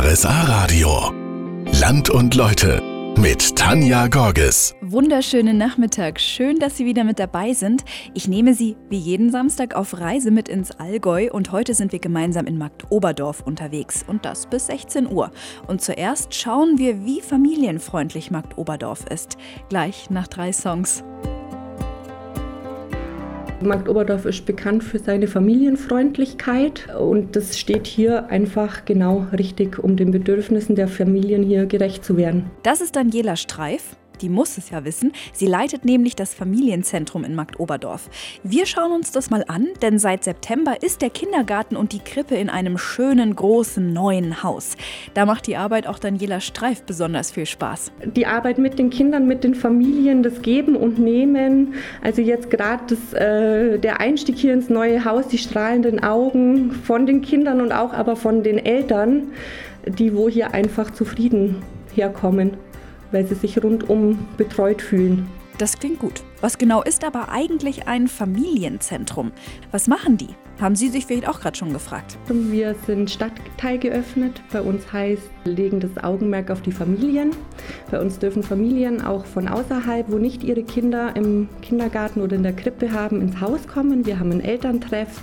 RSA Radio. Land und Leute mit Tanja Gorges. Wunderschönen Nachmittag. Schön, dass Sie wieder mit dabei sind. Ich nehme Sie wie jeden Samstag auf Reise mit ins Allgäu und heute sind wir gemeinsam in Marktoberdorf unterwegs und das bis 16 Uhr. Und zuerst schauen wir, wie familienfreundlich Marktoberdorf ist. Gleich nach drei Songs. Markt Oberdorf ist bekannt für seine Familienfreundlichkeit und das steht hier einfach genau richtig, um den Bedürfnissen der Familien hier gerecht zu werden. Das ist Daniela Streif. Die muss es ja wissen. Sie leitet nämlich das Familienzentrum in Marktoberdorf. Wir schauen uns das mal an, denn seit September ist der Kindergarten und die Krippe in einem schönen, großen, neuen Haus. Da macht die Arbeit auch Daniela Streif besonders viel Spaß. Die Arbeit mit den Kindern, mit den Familien, das Geben und Nehmen. Also jetzt gerade äh, der Einstieg hier ins neue Haus, die strahlenden Augen von den Kindern und auch aber von den Eltern, die wo hier einfach zufrieden herkommen weil sie sich rundum betreut fühlen. Das klingt gut. Was genau ist aber eigentlich ein Familienzentrum? Was machen die? Haben Sie sich vielleicht auch gerade schon gefragt? Wir sind Stadtteil geöffnet. Bei uns heißt, legen das Augenmerk auf die Familien. Bei uns dürfen Familien auch von außerhalb, wo nicht ihre Kinder im Kindergarten oder in der Krippe haben, ins Haus kommen. Wir haben einen Elterntreff.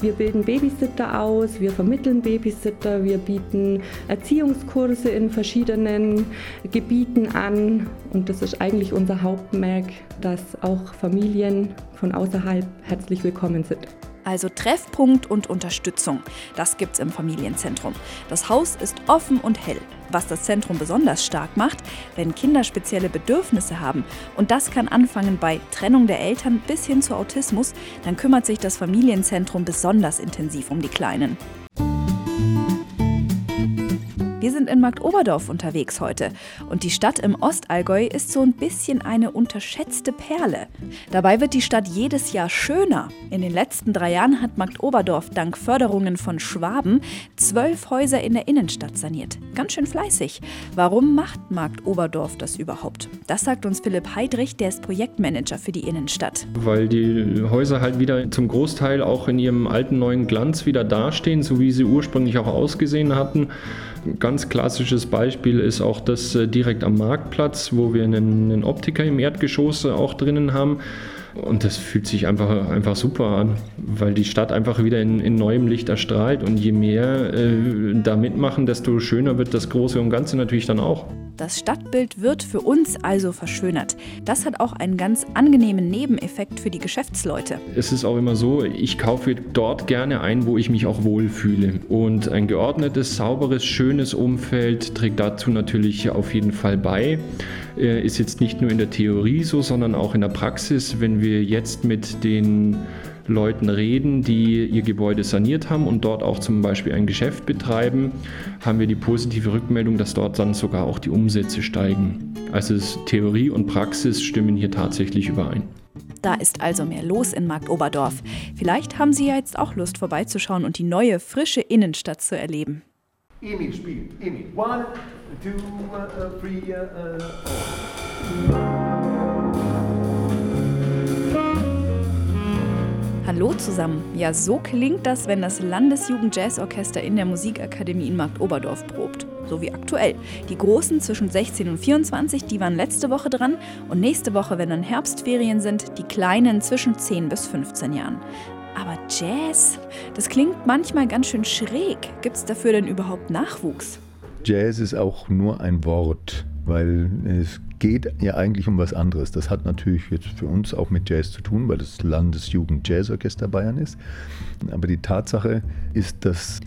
Wir bilden Babysitter aus, wir vermitteln Babysitter, wir bieten Erziehungskurse in verschiedenen Gebieten an. Und das ist eigentlich unser Hauptmerk, dass auch Familien von außerhalb herzlich willkommen sind. Also Treffpunkt und Unterstützung. Das gibt's im Familienzentrum. Das Haus ist offen und hell. Was das Zentrum besonders stark macht, wenn Kinder spezielle Bedürfnisse haben, und das kann anfangen bei Trennung der Eltern bis hin zu Autismus, dann kümmert sich das Familienzentrum besonders intensiv um die Kleinen. Wir sind in Marktoberdorf unterwegs heute und die Stadt im Ostallgäu ist so ein bisschen eine unterschätzte Perle. Dabei wird die Stadt jedes Jahr schöner. In den letzten drei Jahren hat Marktoberdorf dank Förderungen von Schwaben zwölf Häuser in der Innenstadt saniert. Ganz schön fleißig. Warum macht Marktoberdorf das überhaupt? Das sagt uns Philipp Heidrich, der ist Projektmanager für die Innenstadt. Weil die Häuser halt wieder zum Großteil auch in ihrem alten neuen Glanz wieder dastehen, so wie sie ursprünglich auch ausgesehen hatten. Ganz klassisches Beispiel ist auch das äh, direkt am Marktplatz, wo wir einen, einen Optiker im Erdgeschoss äh, auch drinnen haben. Und das fühlt sich einfach, einfach super an, weil die Stadt einfach wieder in, in neuem Licht erstrahlt. Und je mehr äh, da mitmachen, desto schöner wird das Große und Ganze natürlich dann auch. Das Stadtbild wird für uns also verschönert. Das hat auch einen ganz angenehmen Nebeneffekt für die Geschäftsleute. Es ist auch immer so, ich kaufe dort gerne ein, wo ich mich auch wohlfühle. Und ein geordnetes, sauberes, schönes Umfeld trägt dazu natürlich auf jeden Fall bei. Äh, ist jetzt nicht nur in der Theorie so, sondern auch in der Praxis, wenn wir jetzt mit den Leuten reden, die ihr Gebäude saniert haben und dort auch zum Beispiel ein Geschäft betreiben, haben wir die positive Rückmeldung, dass dort dann sogar auch die Umsätze steigen. Also Theorie und Praxis stimmen hier tatsächlich überein. Da ist also mehr los in Marktoberdorf. Vielleicht haben Sie ja jetzt auch Lust vorbeizuschauen und die neue, frische Innenstadt zu erleben. Emil spielt. Emil. One, two, uh, three, uh, uh. Hallo zusammen. Ja, so klingt das, wenn das Landesjugend-Jazz-Orchester in der Musikakademie in Marktoberdorf probt. So wie aktuell. Die Großen zwischen 16 und 24, die waren letzte Woche dran. Und nächste Woche, wenn dann Herbstferien sind, die Kleinen zwischen 10 bis 15 Jahren. Aber Jazz, das klingt manchmal ganz schön schräg. Gibt es dafür denn überhaupt Nachwuchs? Jazz ist auch nur ein Wort, weil es geht ja eigentlich um was anderes. Das hat natürlich jetzt für uns auch mit Jazz zu tun, weil das Landesjugend-Jazzorchester Bayern ist. Aber die Tatsache ist, dass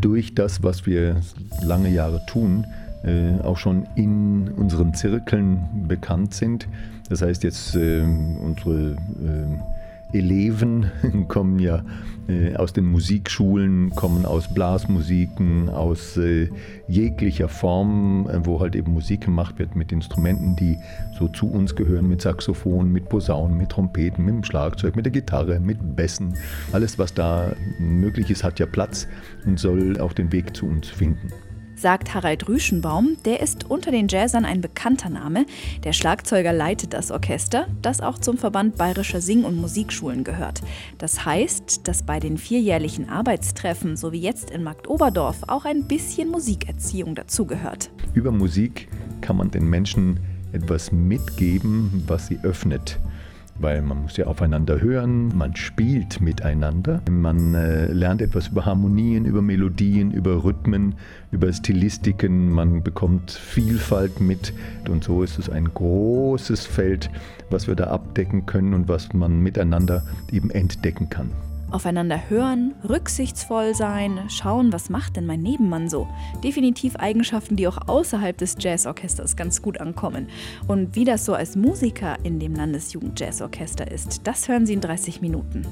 durch das, was wir lange Jahre tun, äh, auch schon in unseren Zirkeln bekannt sind. Das heißt jetzt äh, unsere äh, Eleven kommen ja äh, aus den Musikschulen, kommen aus Blasmusiken, aus äh, jeglicher Form, äh, wo halt eben Musik gemacht wird mit Instrumenten, die so zu uns gehören, mit Saxophon, mit Posaunen, mit Trompeten, mit dem Schlagzeug, mit der Gitarre, mit Bässen. Alles, was da möglich ist, hat ja Platz und soll auch den Weg zu uns finden. Sagt Harald Rüschenbaum. Der ist unter den Jazzern ein bekannter Name. Der Schlagzeuger leitet das Orchester, das auch zum Verband Bayerischer Sing- und Musikschulen gehört. Das heißt, dass bei den vierjährlichen Arbeitstreffen, so wie jetzt in Marktoberdorf, auch ein bisschen Musikerziehung dazugehört. Über Musik kann man den Menschen etwas mitgeben, was sie öffnet weil man muss ja aufeinander hören, man spielt miteinander, man äh, lernt etwas über Harmonien, über Melodien, über Rhythmen, über Stilistiken, man bekommt Vielfalt mit und so ist es ein großes Feld, was wir da abdecken können und was man miteinander eben entdecken kann. Aufeinander hören, rücksichtsvoll sein, schauen, was macht denn mein Nebenmann so. Definitiv Eigenschaften, die auch außerhalb des Jazzorchesters ganz gut ankommen. Und wie das so als Musiker in dem Landesjugend-Jazzorchester ist, das hören Sie in 30 Minuten.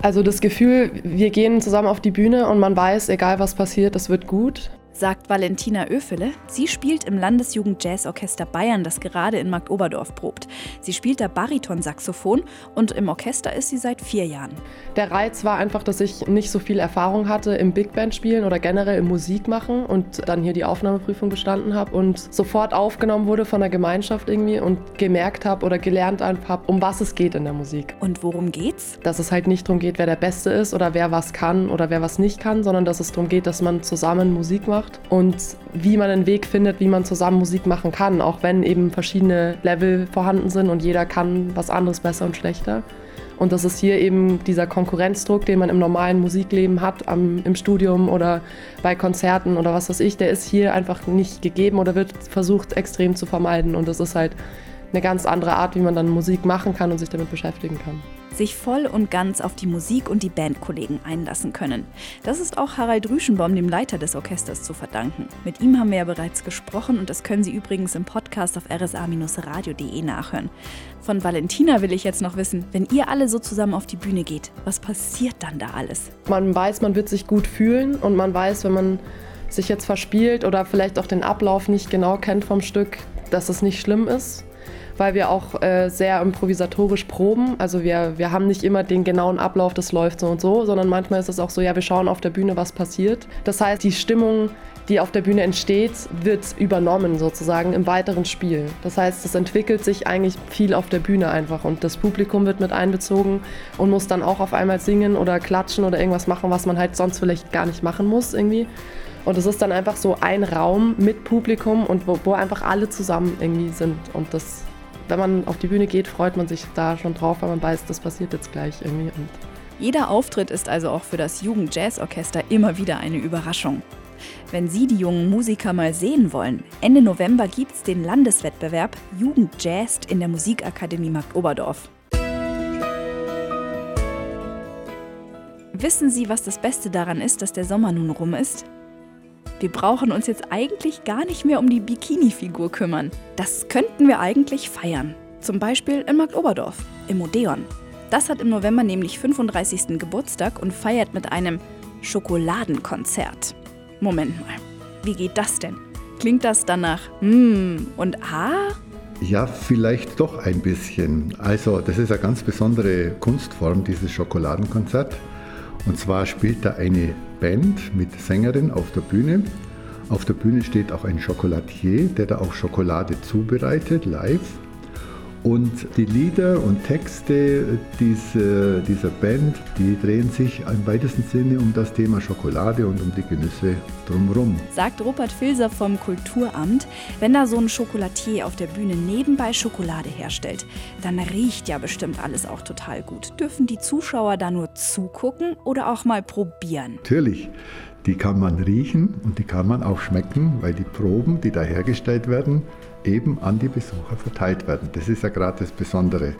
Also das Gefühl, wir gehen zusammen auf die Bühne und man weiß, egal was passiert, es wird gut sagt Valentina Öfele. Sie spielt im Landesjugend-Jazzorchester Bayern, das gerade in Marktoberdorf probt. Sie spielt da Baritonsaxophon und im Orchester ist sie seit vier Jahren. Der Reiz war einfach, dass ich nicht so viel Erfahrung hatte im Big Band spielen oder generell im Musik machen und dann hier die Aufnahmeprüfung bestanden habe und sofort aufgenommen wurde von der Gemeinschaft irgendwie und gemerkt habe oder gelernt habe, um was es geht in der Musik. Und worum geht's? Dass es halt nicht darum geht, wer der Beste ist oder wer was kann oder wer was nicht kann, sondern dass es darum geht, dass man zusammen Musik macht macht und wie man einen Weg findet, wie man zusammen Musik machen kann, auch wenn eben verschiedene Level vorhanden sind und jeder kann was anderes besser und schlechter. Und das ist hier eben dieser Konkurrenzdruck, den man im normalen Musikleben hat, am, im Studium oder bei Konzerten oder was weiß ich, der ist hier einfach nicht gegeben oder wird versucht extrem zu vermeiden. Und das ist halt eine ganz andere Art, wie man dann Musik machen kann und sich damit beschäftigen kann sich voll und ganz auf die Musik und die Bandkollegen einlassen können. Das ist auch Harald Rüschenbaum, dem Leiter des Orchesters, zu verdanken. Mit ihm haben wir ja bereits gesprochen und das können Sie übrigens im Podcast auf rsa-radio.de nachhören. Von Valentina will ich jetzt noch wissen, wenn ihr alle so zusammen auf die Bühne geht, was passiert dann da alles? Man weiß, man wird sich gut fühlen und man weiß, wenn man sich jetzt verspielt oder vielleicht auch den Ablauf nicht genau kennt vom Stück, dass es nicht schlimm ist weil wir auch äh, sehr improvisatorisch proben. Also wir, wir haben nicht immer den genauen Ablauf, das läuft so und so, sondern manchmal ist es auch so, ja, wir schauen auf der Bühne, was passiert. Das heißt, die Stimmung, die auf der Bühne entsteht, wird übernommen sozusagen im weiteren Spiel. Das heißt, es entwickelt sich eigentlich viel auf der Bühne einfach und das Publikum wird mit einbezogen und muss dann auch auf einmal singen oder klatschen oder irgendwas machen, was man halt sonst vielleicht gar nicht machen muss irgendwie. Und es ist dann einfach so ein Raum mit Publikum und wo, wo einfach alle zusammen irgendwie sind und das wenn man auf die Bühne geht, freut man sich da schon drauf, weil man weiß, das passiert jetzt gleich irgendwie. Und Jeder Auftritt ist also auch für das Jugend-Jazz-Orchester immer wieder eine Überraschung. Wenn Sie die jungen Musiker mal sehen wollen, Ende November gibt es den Landeswettbewerb Jugend Jazz in der Musikakademie Markt Oberdorf. Wissen Sie, was das Beste daran ist, dass der Sommer nun rum ist? Wir brauchen uns jetzt eigentlich gar nicht mehr um die Bikini-Figur kümmern. Das könnten wir eigentlich feiern. Zum Beispiel in Marktoberdorf, im Odeon. Das hat im November nämlich 35. Geburtstag und feiert mit einem Schokoladenkonzert. Moment mal, wie geht das denn? Klingt das danach Mmm und Ah? Ja, vielleicht doch ein bisschen. Also, das ist eine ganz besondere Kunstform, dieses Schokoladenkonzert. Und zwar spielt da eine Band mit Sängerin auf der Bühne. Auf der Bühne steht auch ein Chocolatier, der da auch Schokolade zubereitet, live. Und die Lieder und Texte dieser, dieser Band, die drehen sich im weitesten Sinne um das Thema Schokolade und um die Genüsse drumherum. Sagt Rupert Filser vom Kulturamt, wenn da so ein Schokolatier auf der Bühne nebenbei Schokolade herstellt, dann riecht ja bestimmt alles auch total gut. Dürfen die Zuschauer da nur zugucken oder auch mal probieren? Natürlich. Die kann man riechen und die kann man auch schmecken, weil die Proben, die da hergestellt werden, eben an die Besucher verteilt werden. Das ist ja gerade das Besondere.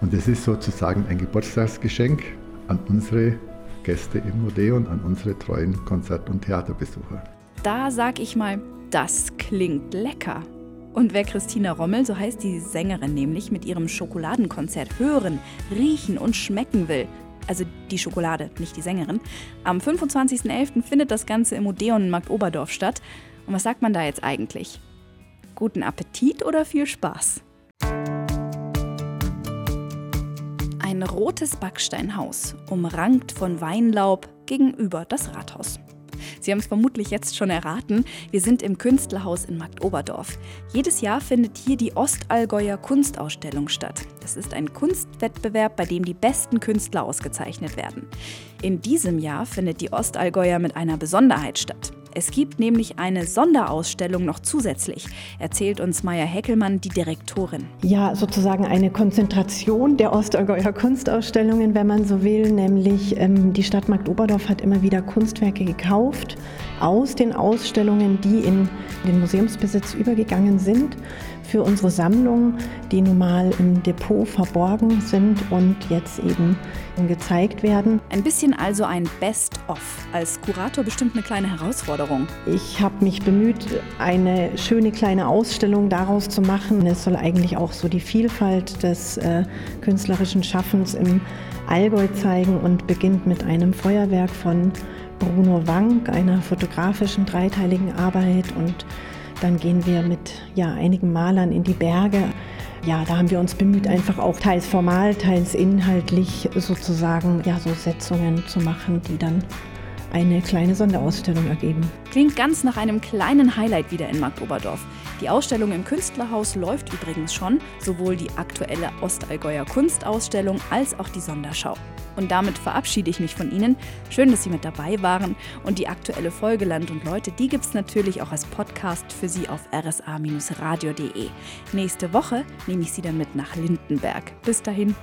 Und es ist sozusagen ein Geburtstagsgeschenk an unsere Gäste im Odeon, an unsere treuen Konzert- und Theaterbesucher. Da sag ich mal, das klingt lecker. Und wer Christina Rommel, so heißt die Sängerin nämlich, mit ihrem Schokoladenkonzert hören, riechen und schmecken will, also die Schokolade, nicht die Sängerin, am 25.11. findet das Ganze im Odeon in Markt Oberdorf statt. Und was sagt man da jetzt eigentlich? Guten Appetit oder viel Spaß? Ein rotes Backsteinhaus, umrankt von Weinlaub gegenüber das Rathaus. Sie haben es vermutlich jetzt schon erraten. Wir sind im Künstlerhaus in Marktoberdorf. Jedes Jahr findet hier die Ostallgäuer Kunstausstellung statt. Das ist ein Kunstwettbewerb, bei dem die besten Künstler ausgezeichnet werden. In diesem Jahr findet die Ostallgäuer mit einer Besonderheit statt. Es gibt nämlich eine Sonderausstellung noch zusätzlich, erzählt uns Maya Heckelmann, die Direktorin. Ja, sozusagen eine Konzentration der Ostallgäuer Kunstausstellungen, wenn man so will, nämlich ähm, die Stadt Marktoberdorf hat immer wieder Kunstwerke gekauft aus den Ausstellungen, die in den Museumsbesitz übergegangen sind für unsere Sammlung, die normal im Depot verborgen sind und jetzt eben gezeigt werden. Ein bisschen also ein Best-of. Als Kurator bestimmt eine kleine Herausforderung. Ich habe mich bemüht, eine schöne kleine Ausstellung daraus zu machen. Es soll eigentlich auch so die Vielfalt des äh, künstlerischen Schaffens im Allgäu zeigen und beginnt mit einem Feuerwerk von Bruno Wank, einer fotografischen dreiteiligen Arbeit und dann gehen wir mit ja, einigen Malern in die Berge. Ja, da haben wir uns bemüht, einfach auch teils formal, teils inhaltlich sozusagen ja, so Setzungen zu machen, die dann eine kleine Sonderausstellung ergeben. Klingt ganz nach einem kleinen Highlight wieder in Marktoberdorf. Die Ausstellung im Künstlerhaus läuft übrigens schon, sowohl die aktuelle Ostallgäuer Kunstausstellung als auch die Sonderschau. Und damit verabschiede ich mich von Ihnen. Schön, dass Sie mit dabei waren. Und die aktuelle Folge Land und Leute, die gibt es natürlich auch als Podcast für Sie auf rsa-radio.de. Nächste Woche nehme ich Sie dann mit nach Lindenberg. Bis dahin.